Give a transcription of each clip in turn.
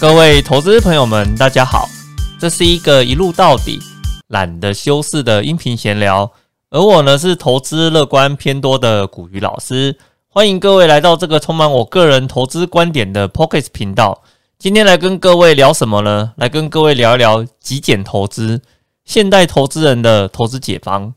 各位投资朋友们，大家好，这是一个一路到底、懒得修饰的音频闲聊，而我呢是投资乐观偏多的古鱼老师，欢迎各位来到这个充满我个人投资观点的 Pocket 频道。今天来跟各位聊什么呢？来跟各位聊一聊极简投资，现代投资人的投资解方。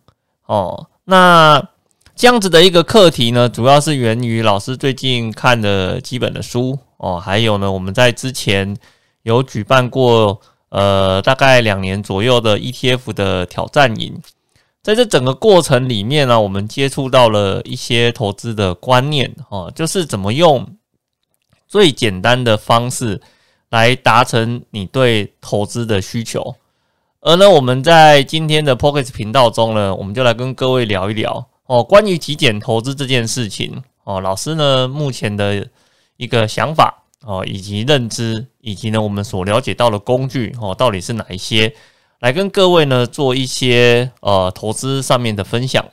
哦，那这样子的一个课题呢，主要是源于老师最近看的几本的书。哦，还有呢，我们在之前有举办过，呃，大概两年左右的 ETF 的挑战营，在这整个过程里面呢，我们接触到了一些投资的观念，哦，就是怎么用最简单的方式来达成你对投资的需求。而呢，我们在今天的 Pocket 频道中呢，我们就来跟各位聊一聊哦，关于极简投资这件事情。哦，老师呢，目前的。一个想法哦，以及认知，以及呢，我们所了解到的工具哦，到底是哪一些？来跟各位呢做一些呃投资上面的分享。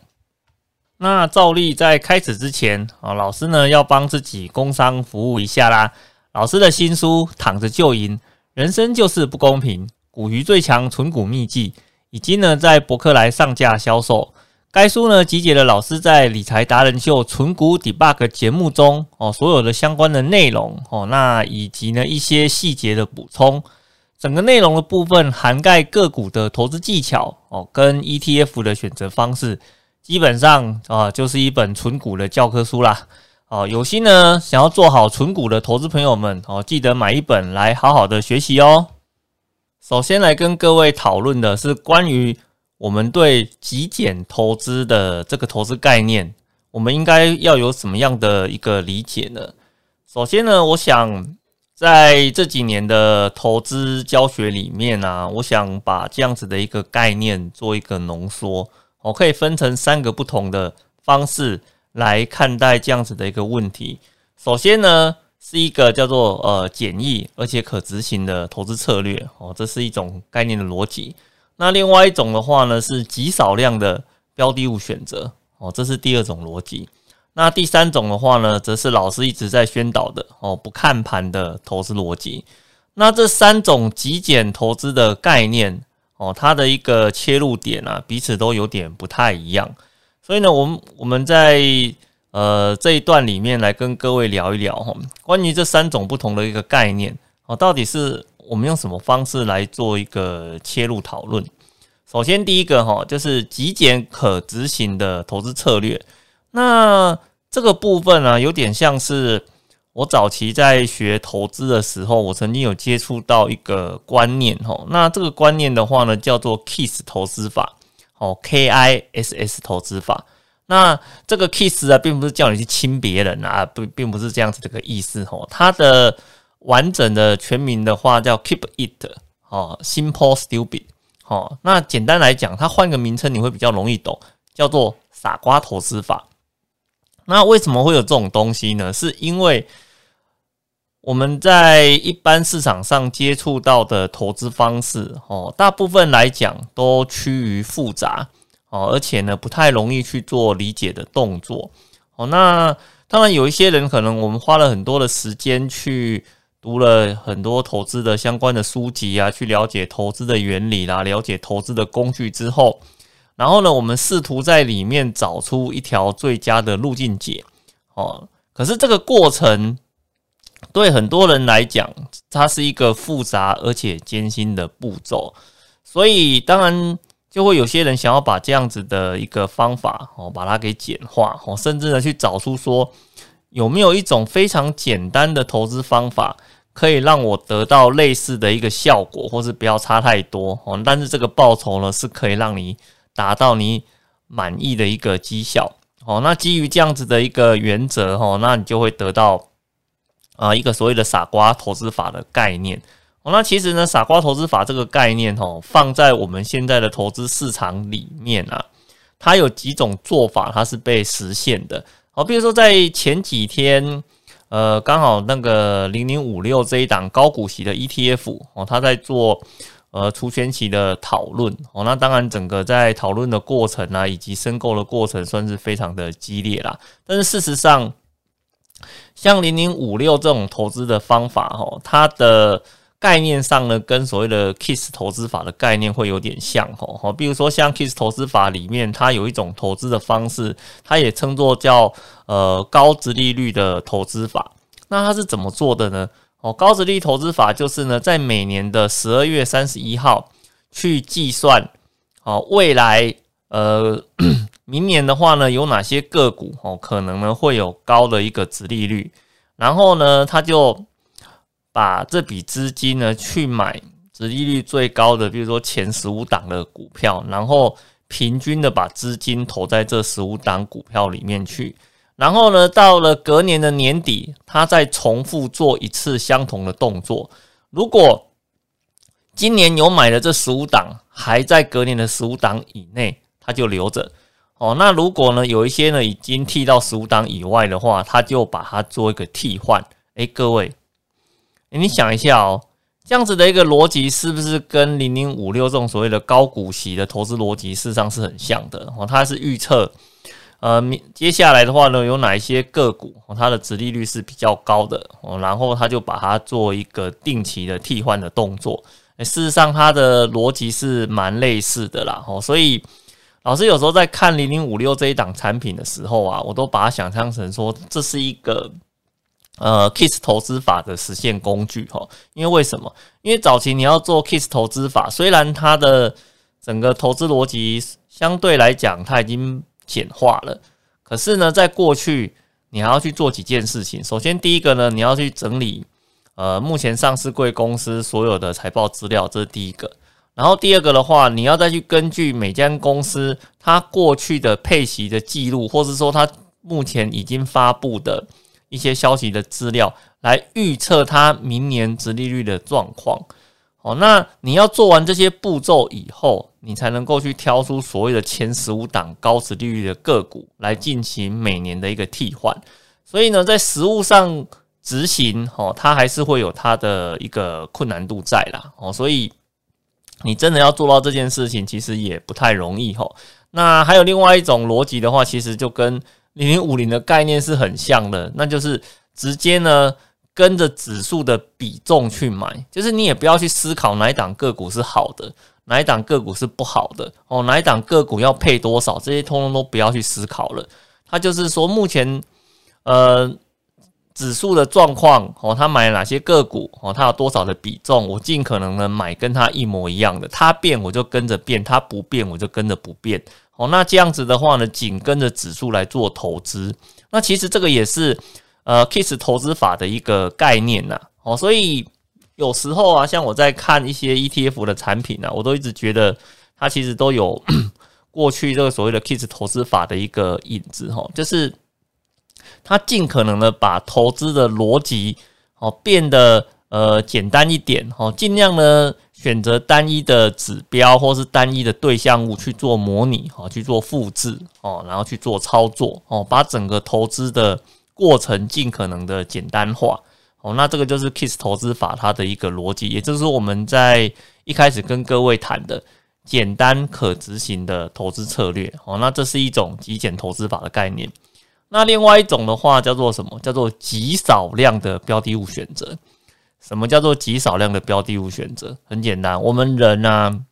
那照例在开始之前啊，老师呢要帮自己工商服务一下啦。老师的新书《躺着就赢》，人生就是不公平，股鱼最强存股秘籍，已经呢在博客来上架销售。该书呢集结了老师在理财达人秀纯股 debug 节目中哦所有的相关的内容哦，那以及呢一些细节的补充，整个内容的部分涵盖个股的投资技巧哦，跟 ETF 的选择方式，基本上啊就是一本纯股的教科书啦哦。有心呢想要做好纯股的投资朋友们哦，记得买一本来好好的学习哦。首先来跟各位讨论的是关于。我们对极简投资的这个投资概念，我们应该要有什么样的一个理解呢？首先呢，我想在这几年的投资教学里面呢，我想把这样子的一个概念做一个浓缩，我可以分成三个不同的方式来看待这样子的一个问题。首先呢，是一个叫做呃简易而且可执行的投资策略哦，这是一种概念的逻辑。那另外一种的话呢，是极少量的标的物选择哦，这是第二种逻辑。那第三种的话呢，则是老师一直在宣导的哦，不看盘的投资逻辑。那这三种极简投资的概念哦，它的一个切入点啊，彼此都有点不太一样。所以呢，我们我们在呃这一段里面来跟各位聊一聊哈，关于这三种不同的一个概念哦，到底是。我们用什么方式来做一个切入讨论？首先，第一个哈，就是极简可执行的投资策略。那这个部分呢，有点像是我早期在学投资的时候，我曾经有接触到一个观念哈。那这个观念的话呢，叫做 KISS 投资法，哦，K I S S 投资法。那这个 KISS 啊，并不是叫你去亲别人啊，不，并不是这样子这个意思哦。它的完整的全名的话叫 Keep It，哦，Simple Stupid，哦，那简单来讲，它换个名称你会比较容易懂，叫做傻瓜投资法。那为什么会有这种东西呢？是因为我们在一般市场上接触到的投资方式，哦，大部分来讲都趋于复杂，哦，而且呢不太容易去做理解的动作，哦，那当然有一些人可能我们花了很多的时间去。读了很多投资的相关的书籍啊，去了解投资的原理啦，了解投资的工具之后，然后呢，我们试图在里面找出一条最佳的路径解。哦，可是这个过程对很多人来讲，它是一个复杂而且艰辛的步骤，所以当然就会有些人想要把这样子的一个方法哦，把它给简化哦，甚至呢去找出说。有没有一种非常简单的投资方法，可以让我得到类似的一个效果，或是不要差太多哦？但是这个报酬呢，是可以让你达到你满意的一个绩效哦。那基于这样子的一个原则哦，那你就会得到啊一个所谓的傻瓜投资法的概念哦。那其实呢，傻瓜投资法这个概念哦，放在我们现在的投资市场里面啊，它有几种做法，它是被实现的。好，比如说在前几天，呃，刚好那个零零五六这一档高股息的 ETF 哦，它在做呃除权期的讨论哦，那当然整个在讨论的过程啊，以及申购的过程，算是非常的激烈啦。但是事实上，像零零五六这种投资的方法哦，它的概念上呢，跟所谓的 KISS 投资法的概念会有点像吼吼，比如说像 KISS 投资法里面，它有一种投资的方式，它也称作叫呃高值利率的投资法。那它是怎么做的呢？哦，高值利率投资法就是呢，在每年的十二月三十一号去计算，哦，未来呃 明年的话呢，有哪些个股哦可能呢会有高的一个值利率，然后呢，它就。把这笔资金呢去买值利率最高的，比如说前十五档的股票，然后平均的把资金投在这十五档股票里面去，然后呢，到了隔年的年底，他再重复做一次相同的动作。如果今年有买的这十五档还在隔年的十五档以内，他就留着哦。那如果呢有一些呢已经替到十五档以外的话，他就把它做一个替换。诶，各位。你想一下哦，这样子的一个逻辑是不是跟零零五六这种所谓的高股息的投资逻辑事实上是很像的哦？它是预测，呃，接下来的话呢，有哪一些个股，它的值利率是比较高的哦，然后他就把它做一个定期的替换的动作。事实上，它的逻辑是蛮类似的啦哦，所以老师有时候在看零零五六这一档产品的时候啊，我都把它想象成说这是一个。呃，KISS 投资法的实现工具哈，因为为什么？因为早期你要做 KISS 投资法，虽然它的整个投资逻辑相对来讲它已经简化了，可是呢，在过去你还要去做几件事情。首先，第一个呢，你要去整理呃目前上市贵公司所有的财报资料，这是第一个。然后第二个的话，你要再去根据每间公司它过去的配息的记录，或者说它目前已经发布的。一些消息的资料来预测它明年殖利率的状况。哦，那你要做完这些步骤以后，你才能够去挑出所谓的前十五档高殖利率的个股来进行每年的一个替换。所以呢，在实物上执行，哦，它还是会有它的一个困难度在啦。哦，所以你真的要做到这件事情，其实也不太容易。吼，那还有另外一种逻辑的话，其实就跟。零零五零的概念是很像的，那就是直接呢跟着指数的比重去买，就是你也不要去思考哪一档个股是好的，哪一档个股是不好的哦，哪一档个股要配多少，这些通通都不要去思考了。它就是说目前呃指数的状况哦，他买了哪些个股哦，它有多少的比重，我尽可能的买跟他一模一样的，他变我就跟着变，他不变我就跟着不变。哦，那这样子的话呢，紧跟着指数来做投资，那其实这个也是呃 KISS 投资法的一个概念呐。哦，所以有时候啊，像我在看一些 ETF 的产品呢，我都一直觉得它其实都有 过去这个所谓的 KISS 投资法的一个影子哈，就是它尽可能的把投资的逻辑哦变得呃简单一点哦，尽量呢。选择单一的指标或是单一的对象物去做模拟，哈，去做复制，哦，然后去做操作，哦，把整个投资的过程尽可能的简单化，哦，那这个就是 KISS 投资法它的一个逻辑，也就是我们在一开始跟各位谈的简单可执行的投资策略，哦，那这是一种极简投资法的概念。那另外一种的话叫做什么？叫做极少量的标的物选择。什么叫做极少量的标的物选择？很简单，我们人呢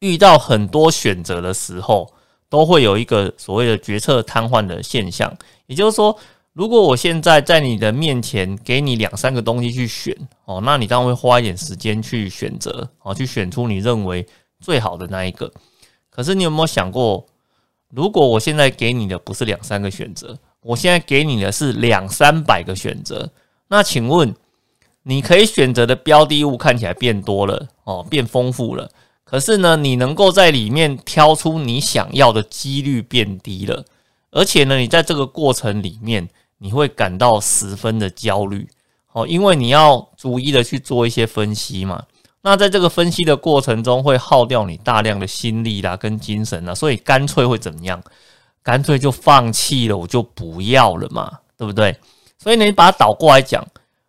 遇到很多选择的时候，都会有一个所谓的决策瘫痪的现象。也就是说，如果我现在在你的面前给你两三个东西去选哦，那你当然会花一点时间去选择哦，去选出你认为最好的那一个。可是你有没有想过，如果我现在给你的不是两三个选择，我现在给你的是两三百个选择，那请问？你可以选择的标的物看起来变多了哦，变丰富了。可是呢，你能够在里面挑出你想要的几率变低了。而且呢，你在这个过程里面，你会感到十分的焦虑哦，因为你要逐一的去做一些分析嘛。那在这个分析的过程中，会耗掉你大量的心力啦，跟精神啦，所以干脆会怎么样？干脆就放弃了，我就不要了嘛，对不对？所以你把它倒过来讲。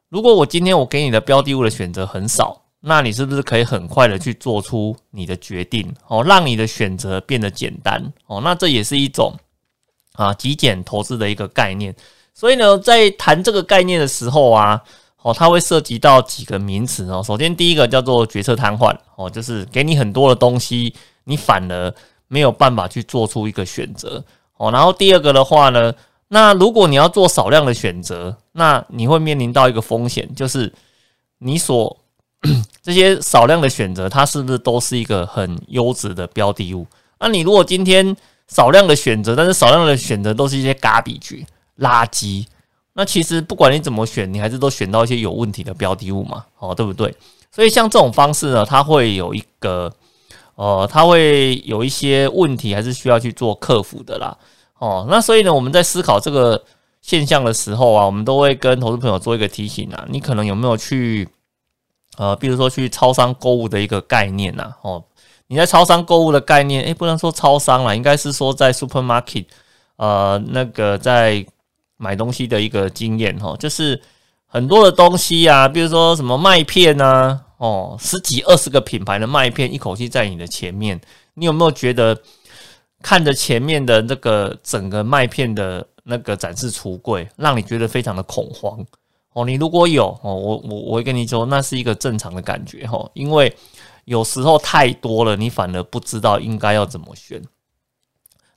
如果我今天我给你的标的物的选择很少，那你是不是可以很快的去做出你的决定哦，让你的选择变得简单哦？那这也是一种啊极简投资的一个概念。所以呢，在谈这个概念的时候啊，哦，它会涉及到几个名词哦。首先第一个叫做决策瘫痪哦，就是给你很多的东西，你反而没有办法去做出一个选择哦。然后第二个的话呢，那如果你要做少量的选择，那你会面临到一个风险，就是你所 这些少量的选择，它是不是都是一个很优质的标的物？那你如果今天少量的选择，但是少量的选择都是一些嘎比局垃圾，那其实不管你怎么选，你还是都选到一些有问题的标的物嘛，哦，对不对？所以像这种方式呢，它会有一个，呃，它会有一些问题，还是需要去做克服的啦，哦，那所以呢，我们在思考这个现象的时候啊，我们都会跟投资朋友做一个提醒啊，你可能有没有去，呃，比如说去超商购物的一个概念呐，哦。你在超商购物的概念，诶，不能说超商了，应该是说在 supermarket，呃，那个在买东西的一个经验哈，就是很多的东西啊，比如说什么麦片啊，哦，十几二十个品牌的麦片一口气在你的前面，你有没有觉得看着前面的那个整个麦片的那个展示橱柜，让你觉得非常的恐慌？哦，你如果有哦，我我我会跟你说，那是一个正常的感觉哈，因为。有时候太多了，你反而不知道应该要怎么选。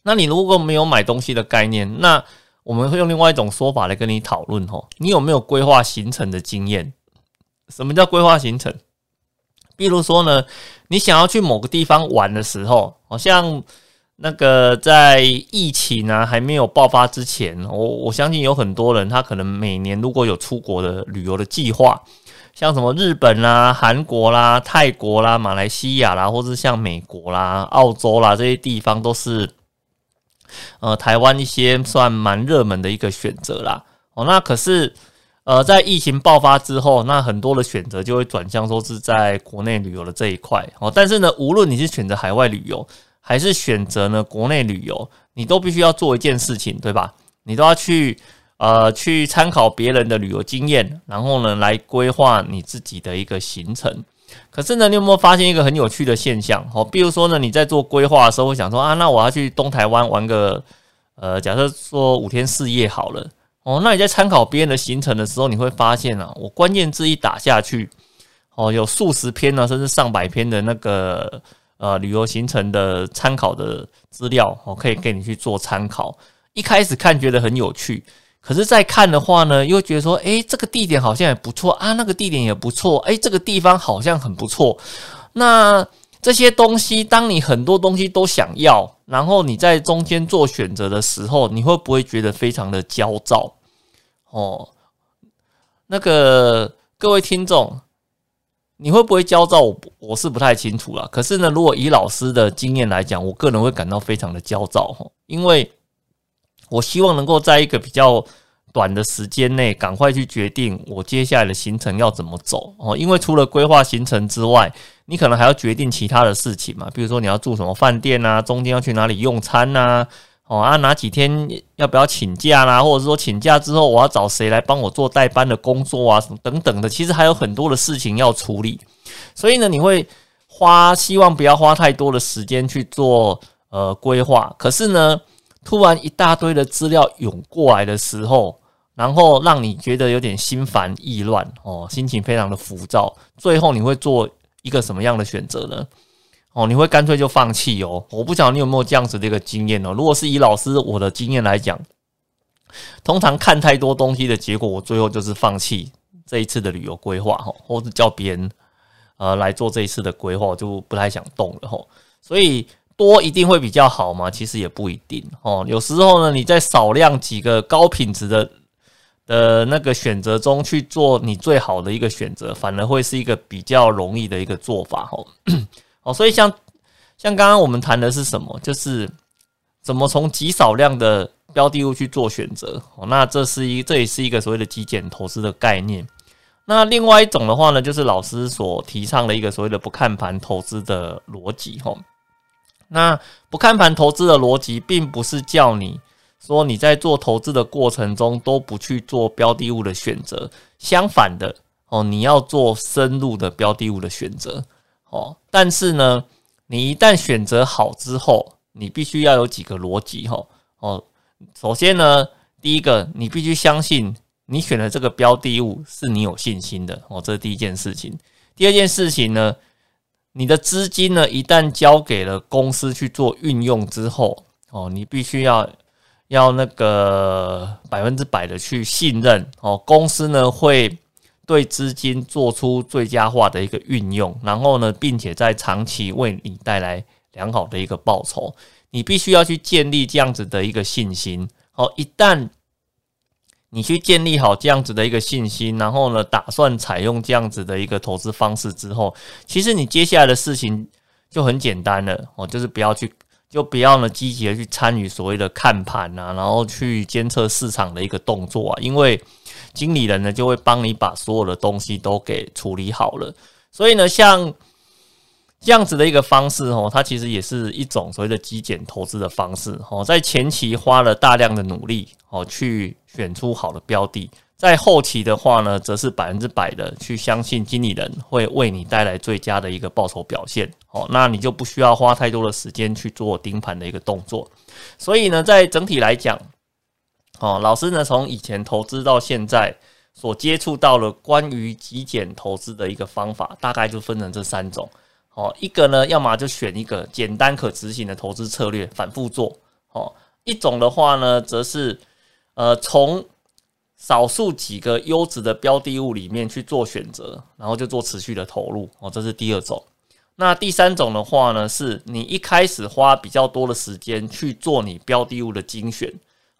那你如果没有买东西的概念，那我们会用另外一种说法来跟你讨论吼。你有没有规划行程的经验？什么叫规划行程？比如说呢，你想要去某个地方玩的时候，好像那个在疫情啊还没有爆发之前，我我相信有很多人他可能每年如果有出国的旅游的计划。像什么日本啦、韩国啦、泰国啦、马来西亚啦，或是像美国啦、澳洲啦这些地方，都是呃台湾一些算蛮热门的一个选择啦。哦，那可是呃在疫情爆发之后，那很多的选择就会转向说是在国内旅游的这一块。哦，但是呢，无论你是选择海外旅游，还是选择呢国内旅游，你都必须要做一件事情，对吧？你都要去。呃，去参考别人的旅游经验，然后呢，来规划你自己的一个行程。可是呢，你有没有发现一个很有趣的现象？哦，比如说呢，你在做规划的时候，会想说啊，那我要去东台湾玩个，呃，假设说五天四夜好了。哦，那你在参考别人的行程的时候，你会发现啊，我关键字一打下去，哦，有数十篇呢，甚至上百篇的那个呃旅游行程的参考的资料，哦，可以给你去做参考。一开始看觉得很有趣。可是再看的话呢，又觉得说，诶，这个地点好像也不错啊，那个地点也不错，诶，这个地方好像很不错。那这些东西，当你很多东西都想要，然后你在中间做选择的时候，你会不会觉得非常的焦躁？哦，那个各位听众，你会不会焦躁？我我是不太清楚了。可是呢，如果以老师的经验来讲，我个人会感到非常的焦躁，哈，因为。我希望能够在一个比较短的时间内，赶快去决定我接下来的行程要怎么走哦。因为除了规划行程之外，你可能还要决定其他的事情嘛，比如说你要住什么饭店啊，中间要去哪里用餐呐，哦啊哪几天要不要请假啦，或者说请假之后我要找谁来帮我做代班的工作啊，什么等等的，其实还有很多的事情要处理。所以呢，你会花希望不要花太多的时间去做呃规划，可是呢。突然一大堆的资料涌过来的时候，然后让你觉得有点心烦意乱哦，心情非常的浮躁。最后你会做一个什么样的选择呢？哦，你会干脆就放弃哦。我不晓得你有没有这样子的一个经验哦。如果是以老师我的经验来讲，通常看太多东西的结果，我最后就是放弃这一次的旅游规划哈，或者叫别人呃来做这一次的规划，就不太想动了哈。所以。多一定会比较好吗？其实也不一定哦。有时候呢，你在少量几个高品质的的那个选择中去做你最好的一个选择，反而会是一个比较容易的一个做法哦。哦，所以像像刚刚我们谈的是什么？就是怎么从极少量的标的物去做选择哦。那这是一这也是一个所谓的极简投资的概念。那另外一种的话呢，就是老师所提倡的一个所谓的不看盘投资的逻辑哦。那不看盘投资的逻辑，并不是叫你说你在做投资的过程中都不去做标的物的选择，相反的哦，你要做深入的标的物的选择哦。但是呢，你一旦选择好之后，你必须要有几个逻辑哈哦。首先呢，第一个，你必须相信你选的这个标的物是你有信心的哦，这是第一件事情。第二件事情呢，你的资金呢一旦交给了公司去做运用之后哦，你必须要要那个百分之百的去信任哦，公司呢会对资金做出最佳化的一个运用，然后呢，并且在长期为你带来良好的一个报酬。你必须要去建立这样子的一个信心。哦，一旦你去建立好这样子的一个信心，然后呢，打算采用这样子的一个投资方式之后，其实你接下来的事情就很简单了。哦，就是不要去，就不要呢积极的去参与所谓的看盘啊，然后去监测市场的一个动作啊，因为经理人呢就会帮你把所有的东西都给处理好了。所以呢，像。这样子的一个方式哦，它其实也是一种所谓的极简投资的方式哦，在前期花了大量的努力哦，去选出好的标的，在后期的话呢，则是百分之百的去相信经理人会为你带来最佳的一个报酬表现哦，那你就不需要花太多的时间去做盯盘的一个动作。所以呢，在整体来讲，哦，老师呢从以前投资到现在所接触到了关于极简投资的一个方法，大概就分成这三种。哦，一个呢，要么就选一个简单可执行的投资策略，反复做。哦，一种的话呢，则是呃从少数几个优质的标的物里面去做选择，然后就做持续的投入。哦，这是第二种。那第三种的话呢，是你一开始花比较多的时间去做你标的物的精选。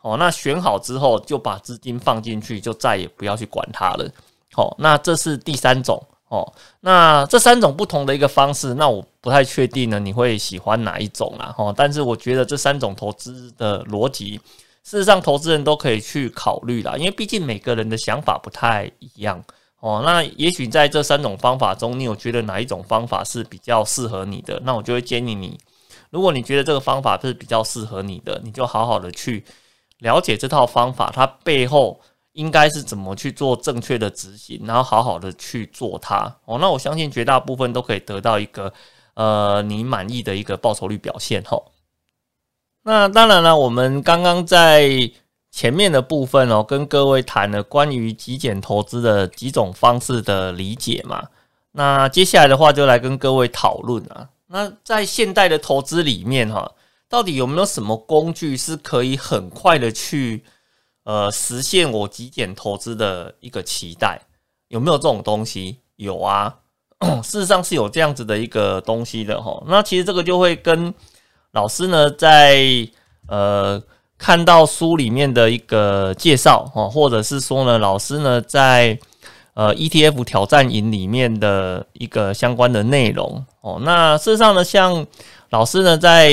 哦，那选好之后就把资金放进去，就再也不要去管它了。好，那这是第三种。哦，那这三种不同的一个方式，那我不太确定呢，你会喜欢哪一种啦？哈，但是我觉得这三种投资的逻辑，事实上投资人都可以去考虑啦，因为毕竟每个人的想法不太一样。哦，那也许在这三种方法中，你有觉得哪一种方法是比较适合你的？那我就会建议你，如果你觉得这个方法是比较适合你的，你就好好的去了解这套方法，它背后。应该是怎么去做正确的执行，然后好好的去做它哦。那我相信绝大部分都可以得到一个呃你满意的一个报酬率表现哈。那当然了，我们刚刚在前面的部分哦，跟各位谈了关于极简投资的几种方式的理解嘛。那接下来的话就来跟各位讨论啊。那在现代的投资里面哈，到底有没有什么工具是可以很快的去？呃，实现我极简投资的一个期待，有没有这种东西？有啊，事实上是有这样子的一个东西的哈。那其实这个就会跟老师呢，在呃看到书里面的一个介绍哈，或者是说呢，老师呢在呃 ETF 挑战营里面的一个相关的内容哦。那事实上呢，像老师呢，在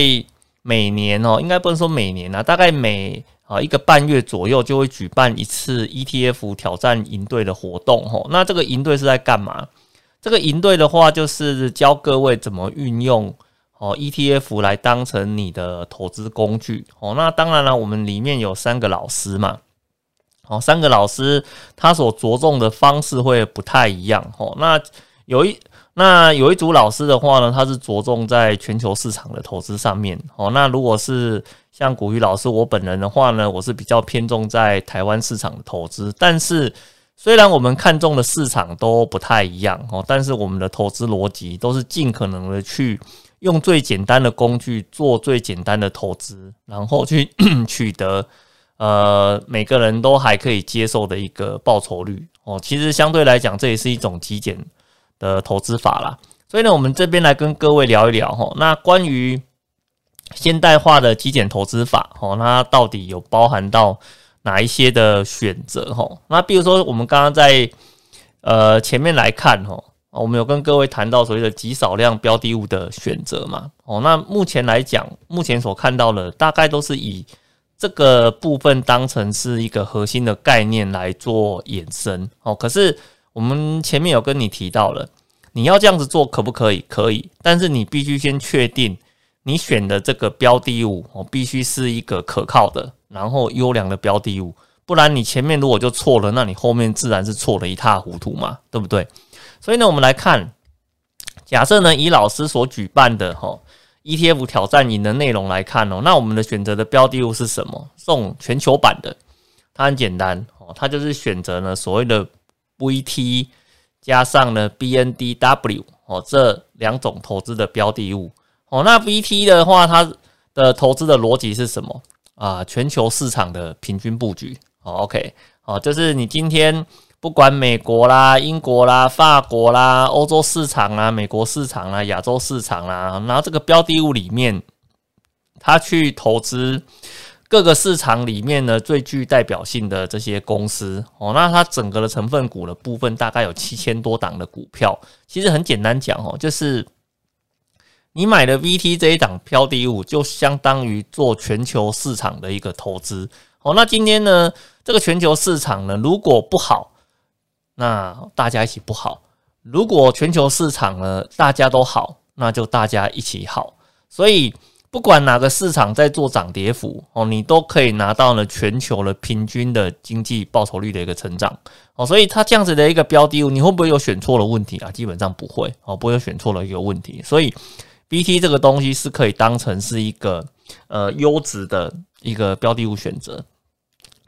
每年哦，应该不能说每年啊，大概每啊，一个半月左右就会举办一次 ETF 挑战营队的活动，吼。那这个营队是在干嘛？这个营队的话，就是教各位怎么运用哦 ETF 来当成你的投资工具，哦。那当然了，我们里面有三个老师嘛，哦，三个老师他所着重的方式会不太一样，吼。那有一那有一组老师的话呢，他是着重在全球市场的投资上面，哦。那如果是像古玉老师，我本人的话呢，我是比较偏重在台湾市场的投资。但是，虽然我们看中的市场都不太一样哦，但是我们的投资逻辑都是尽可能的去用最简单的工具做最简单的投资，然后去 取得呃每个人都还可以接受的一个报酬率哦。其实相对来讲，这也是一种极简的投资法啦。所以呢，我们这边来跟各位聊一聊哈。那关于现代化的极简投资法，哦，那到底有包含到哪一些的选择？哈，那比如说我们刚刚在呃前面来看，哈，我们有跟各位谈到所谓的极少量标的物的选择嘛，哦，那目前来讲，目前所看到的大概都是以这个部分当成是一个核心的概念来做衍生，哦，可是我们前面有跟你提到了，你要这样子做可不可以？可以，但是你必须先确定。你选的这个标的物哦，必须是一个可靠的，然后优良的标的物，不然你前面如果就错了，那你后面自然是错的一塌糊涂嘛，对不对？所以呢，我们来看，假设呢以老师所举办的哈 ETF 挑战营的内容来看哦，那我们的选择的标的物是什么？送全球版的，它很简单哦，它就是选择呢所谓的 VT 加上呢 BNDW 哦这两种投资的标的物哦。那 VT 的话，它的投资的逻辑是什么啊？全球市场的平均布局哦。OK 哦，就是你今天不管美国啦、英国啦、法国啦、欧洲市场啦、美国市场啦、亚洲市场啦，然后这个标的物里面，它去投资。各个市场里面呢，最具代表性的这些公司哦，那它整个的成分股的部分大概有七千多档的股票。其实很简单讲哦，就是你买的 VT 这一档标的物，就相当于做全球市场的一个投资哦。那今天呢，这个全球市场呢，如果不好，那大家一起不好；如果全球市场呢，大家都好，那就大家一起好。所以。不管哪个市场在做涨跌幅哦，你都可以拿到呢全球的平均的经济报酬率的一个成长哦，所以它这样子的一个标的物，你会不会有选错了问题啊？基本上不会哦，不会有选错了一个问题。所以 BT 这个东西是可以当成是一个呃优质的一个标的物选择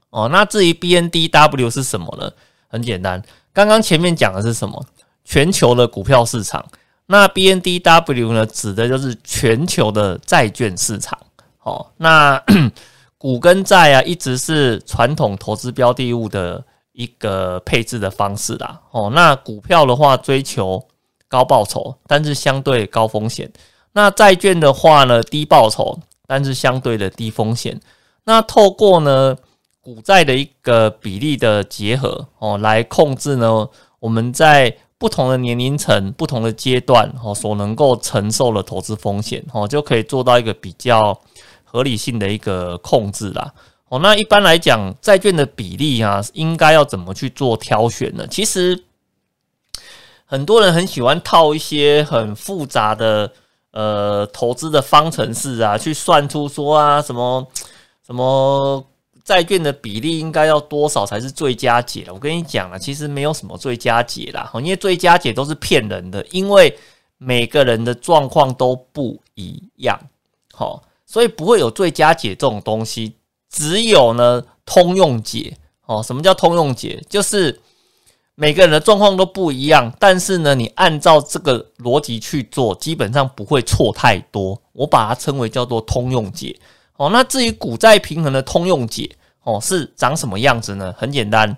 哦。那至于 BNDW 是什么呢？很简单，刚刚前面讲的是什么？全球的股票市场。那 BNDW 呢，指的就是全球的债券市场。哦，那 股跟债啊，一直是传统投资标的物的一个配置的方式啦。哦，那股票的话，追求高报酬，但是相对高风险；那债券的话呢，低报酬，但是相对的低风险。那透过呢股债的一个比例的结合，哦，来控制呢我们在。不同的年龄层、不同的阶段，哦，所能够承受的投资风险，哦，就可以做到一个比较合理性的一个控制啦。哦，那一般来讲，债券的比例啊，应该要怎么去做挑选呢？其实很多人很喜欢套一些很复杂的呃投资的方程式啊，去算出说啊什么什么。债券的比例应该要多少才是最佳解？我跟你讲啊，其实没有什么最佳解啦，因为最佳解都是骗人的，因为每个人的状况都不一样，好，所以不会有最佳解这种东西，只有呢通用解。哦，什么叫通用解？就是每个人的状况都不一样，但是呢，你按照这个逻辑去做，基本上不会错太多。我把它称为叫做通用解。哦，那至于股债平衡的通用解哦，是长什么样子呢？很简单，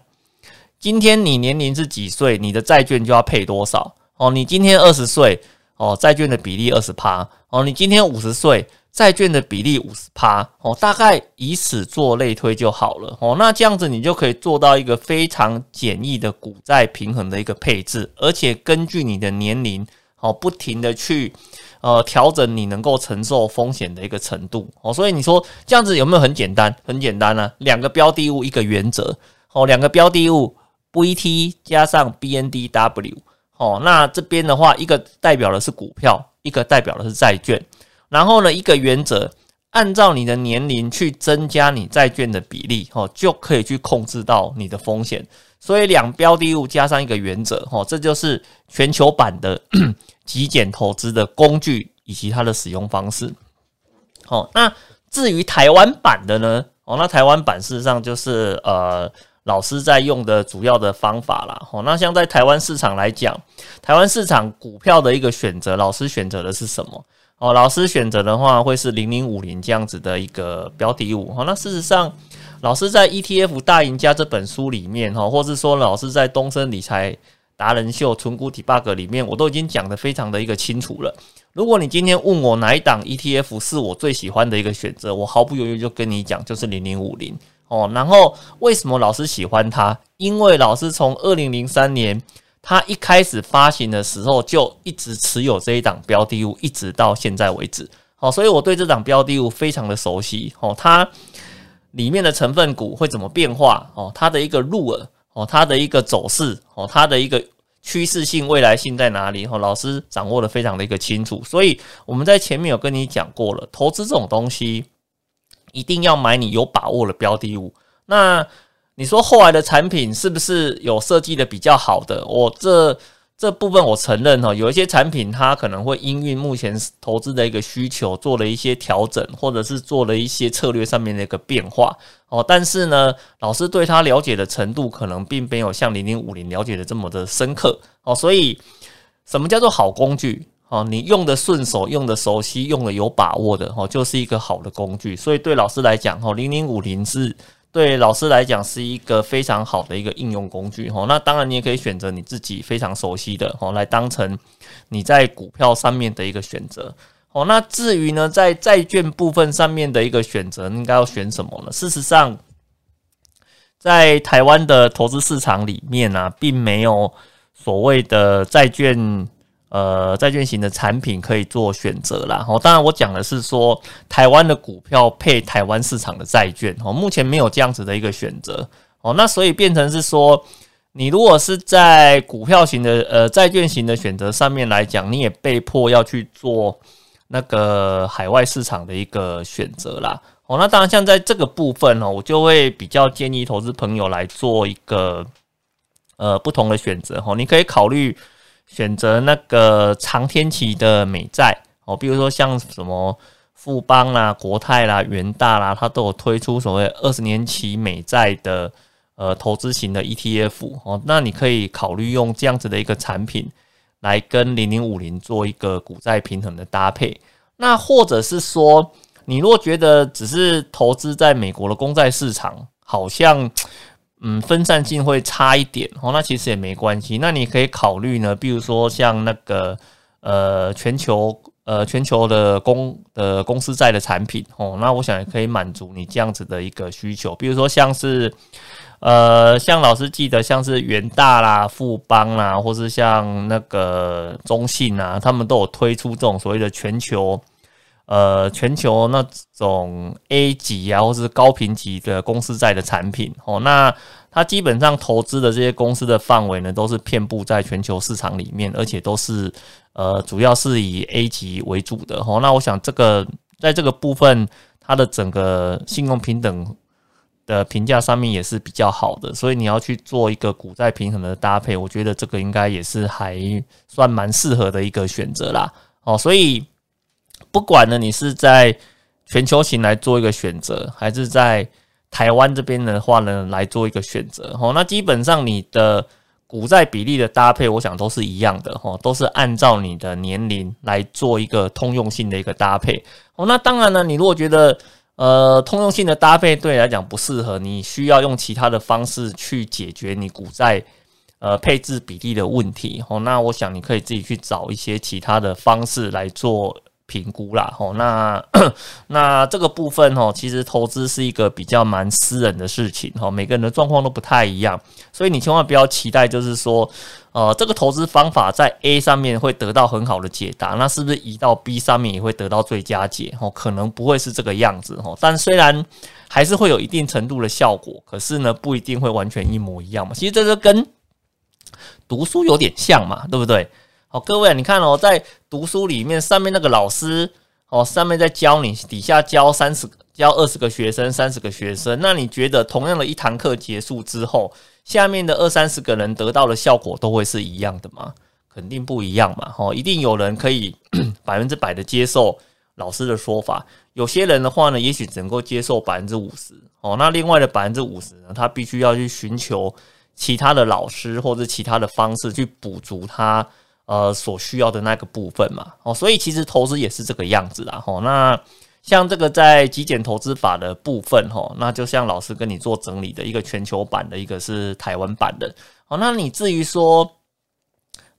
今天你年龄是几岁，你的债券就要配多少哦。你今天二十岁哦，债券的比例二十趴哦。你今天五十岁，债券的比例五十趴哦。大概以此做类推就好了哦。那这样子你就可以做到一个非常简易的股债平衡的一个配置，而且根据你的年龄哦，不停的去。呃，调整你能够承受风险的一个程度哦，所以你说这样子有没有很简单？很简单呢，两个标的物一个原则哦，两个标的物 VT 加上 BNDW 哦，那这边的话，一个代表的是股票，一个代表的是债券，然后呢，一个原则，按照你的年龄去增加你债券的比例哦，就可以去控制到你的风险。所以两标的物加上一个原则哦，这就是全球版的。极简投资的工具以及它的使用方式。好，那至于台湾版的呢？哦，那台湾版事实上就是呃老师在用的主要的方法啦。哦，那像在台湾市场来讲，台湾市场股票的一个选择，老师选择的是什么？哦，老师选择的话会是零零五零这样子的一个标的物。哦，那事实上，老师在 ETF 大赢家这本书里面，哈，或是说老师在东森理财。达人秀纯股体 bug 里面，我都已经讲的非常的一个清楚了。如果你今天问我哪一档 ETF 是我最喜欢的一个选择，我毫不犹豫就跟你讲，就是零零五零哦。然后为什么老师喜欢它？因为老师从二零零三年它一开始发行的时候就一直持有这一档标的物，一直到现在为止。好，所以我对这档标的物非常的熟悉。哦，它里面的成分股会怎么变化？哦，它的一个入耳。哦，它的一个走势，哦，它的一个趋势性、未来性在哪里？哦，老师掌握的非常的一个清楚，所以我们在前面有跟你讲过了，投资这种东西一定要买你有把握的标的物。那你说后来的产品是不是有设计的比较好的？我这这部分我承认哈，有一些产品它可能会因应目前投资的一个需求做了一些调整，或者是做了一些策略上面的一个变化哦。但是呢，老师对他了解的程度可能并没有像零零五零了解的这么的深刻哦。所以，什么叫做好工具？哦，你用的顺手，用的熟悉，用的有把握的哦，就是一个好的工具。所以对老师来讲，哦，零零五零是。对老师来讲是一个非常好的一个应用工具哈，那当然你也可以选择你自己非常熟悉的哦来当成你在股票上面的一个选择哦。那至于呢，在债券部分上面的一个选择，应该要选什么呢？事实上，在台湾的投资市场里面呢，并没有所谓的债券。呃，债券型的产品可以做选择啦。哦，当然我讲的是说台湾的股票配台湾市场的债券哦，目前没有这样子的一个选择哦，那所以变成是说，你如果是在股票型的呃债券型的选择上面来讲，你也被迫要去做那个海外市场的一个选择啦。哦，那当然像在这个部分呢，我就会比较建议投资朋友来做一个呃不同的选择哦，你可以考虑。选择那个长天期的美债哦，比如说像什么富邦啦、国泰啦、元大啦，它都有推出所谓二十年期美债的呃投资型的 ETF 哦，那你可以考虑用这样子的一个产品来跟零零五零做一个股债平衡的搭配。那或者是说，你如果觉得只是投资在美国的公债市场，好像。嗯，分散性会差一点哦，那其实也没关系。那你可以考虑呢，比如说像那个呃全球呃全球的公的公司债的产品哦，那我想也可以满足你这样子的一个需求。比如说像是呃像老师记得像是元大啦、富邦啦，或是像那个中信啊，他们都有推出这种所谓的全球。呃，全球那种 A 级啊，或是高评级的公司债的产品哦，那它基本上投资的这些公司的范围呢，都是遍布在全球市场里面，而且都是呃，主要是以 A 级为主的哦。那我想这个在这个部分，它的整个信用平等的评价上面也是比较好的，所以你要去做一个股债平衡的搭配，我觉得这个应该也是还算蛮适合的一个选择啦。哦，所以。不管呢，你是在全球型来做一个选择，还是在台湾这边的话呢，来做一个选择，哦，那基本上你的股债比例的搭配，我想都是一样的，哦，都是按照你的年龄来做一个通用性的一个搭配，哦，那当然呢，你如果觉得呃通用性的搭配对你来讲不适合，你需要用其他的方式去解决你股债呃配置比例的问题，哦，那我想你可以自己去找一些其他的方式来做。评估啦，吼，那那这个部分吼，其实投资是一个比较蛮私人的事情，吼，每个人的状况都不太一样，所以你千万不要期待，就是说，呃，这个投资方法在 A 上面会得到很好的解答，那是不是移到 B 上面也会得到最佳解？吼，可能不会是这个样子，吼，但虽然还是会有一定程度的效果，可是呢，不一定会完全一模一样嘛。其实这是跟读书有点像嘛，对不对？好，各位，你看哦，在读书里面，上面那个老师哦，上面在教你，底下教三十、教二十个学生，三十个学生。那你觉得，同样的一堂课结束之后，下面的二三十个人得到的效果都会是一样的吗？肯定不一样嘛！哦，一定有人可以 百分之百的接受老师的说法，有些人的话呢，也许只能够接受百分之五十。哦，那另外的百分之五十呢，他必须要去寻求其他的老师或者其他的方式去补足他。呃，所需要的那个部分嘛，哦，所以其实投资也是这个样子啦，吼。那像这个在极简投资法的部分，吼，那就像老师跟你做整理的一个全球版的，一个是台湾版的，哦，那你至于说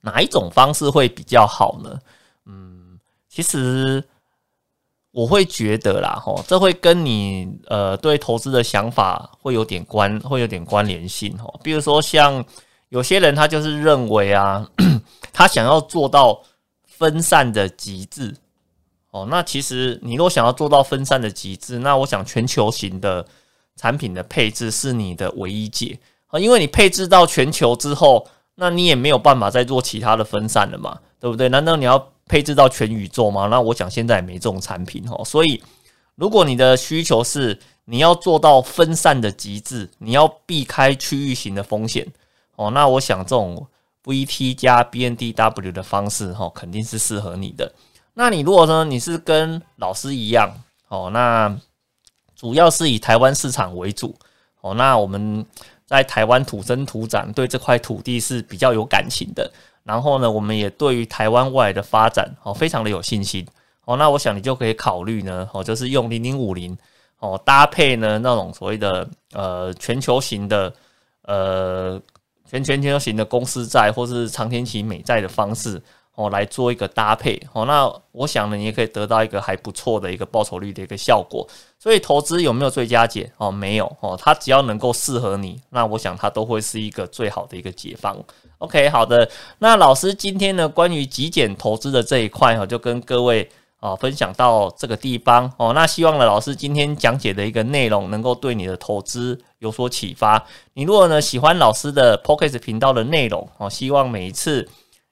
哪一种方式会比较好呢？嗯，其实我会觉得啦，吼，这会跟你呃对投资的想法会有点关，会有点关联性，吼。比如说像有些人他就是认为啊。他想要做到分散的极致，哦，那其实你若想要做到分散的极致，那我想全球型的产品的配置是你的唯一解啊，因为你配置到全球之后，那你也没有办法再做其他的分散了嘛，对不对？难道你要配置到全宇宙吗？那我想现在也没这种产品哦，所以如果你的需求是你要做到分散的极致，你要避开区域型的风险哦，那我想这种。VT 加 BNDW 的方式，哈，肯定是适合你的。那你如果说你是跟老师一样，哦，那主要是以台湾市场为主，哦，那我们在台湾土生土长，对这块土地是比较有感情的。然后呢，我们也对于台湾未来的发展，哦，非常的有信心。哦，那我想你就可以考虑呢，哦，就是用零零五零，哦，搭配呢那种所谓的呃全球型的呃全全球型的公司债或是长天期美债的方式。哦，来做一个搭配哦，那我想呢，你也可以得到一个还不错的一个报酬率的一个效果。所以投资有没有最佳解哦？没有哦，它只要能够适合你，那我想它都会是一个最好的一个解方。OK，好的，那老师今天呢，关于极简投资的这一块哈，就跟各位啊分享到这个地方哦。那希望呢，老师今天讲解的一个内容能够对你的投资有所启发。你如果呢喜欢老师的 p o c k e t 频道的内容哦，希望每一次。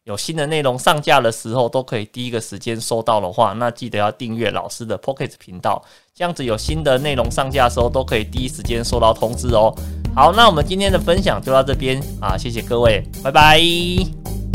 有新的内容上架的时候，都可以第一个时间收到的话，那记得要订阅老师的 Pocket 频道，这样子有新的内容上架的时候，都可以第一时间收到通知哦。好，那我们今天的分享就到这边啊，谢谢各位，拜拜。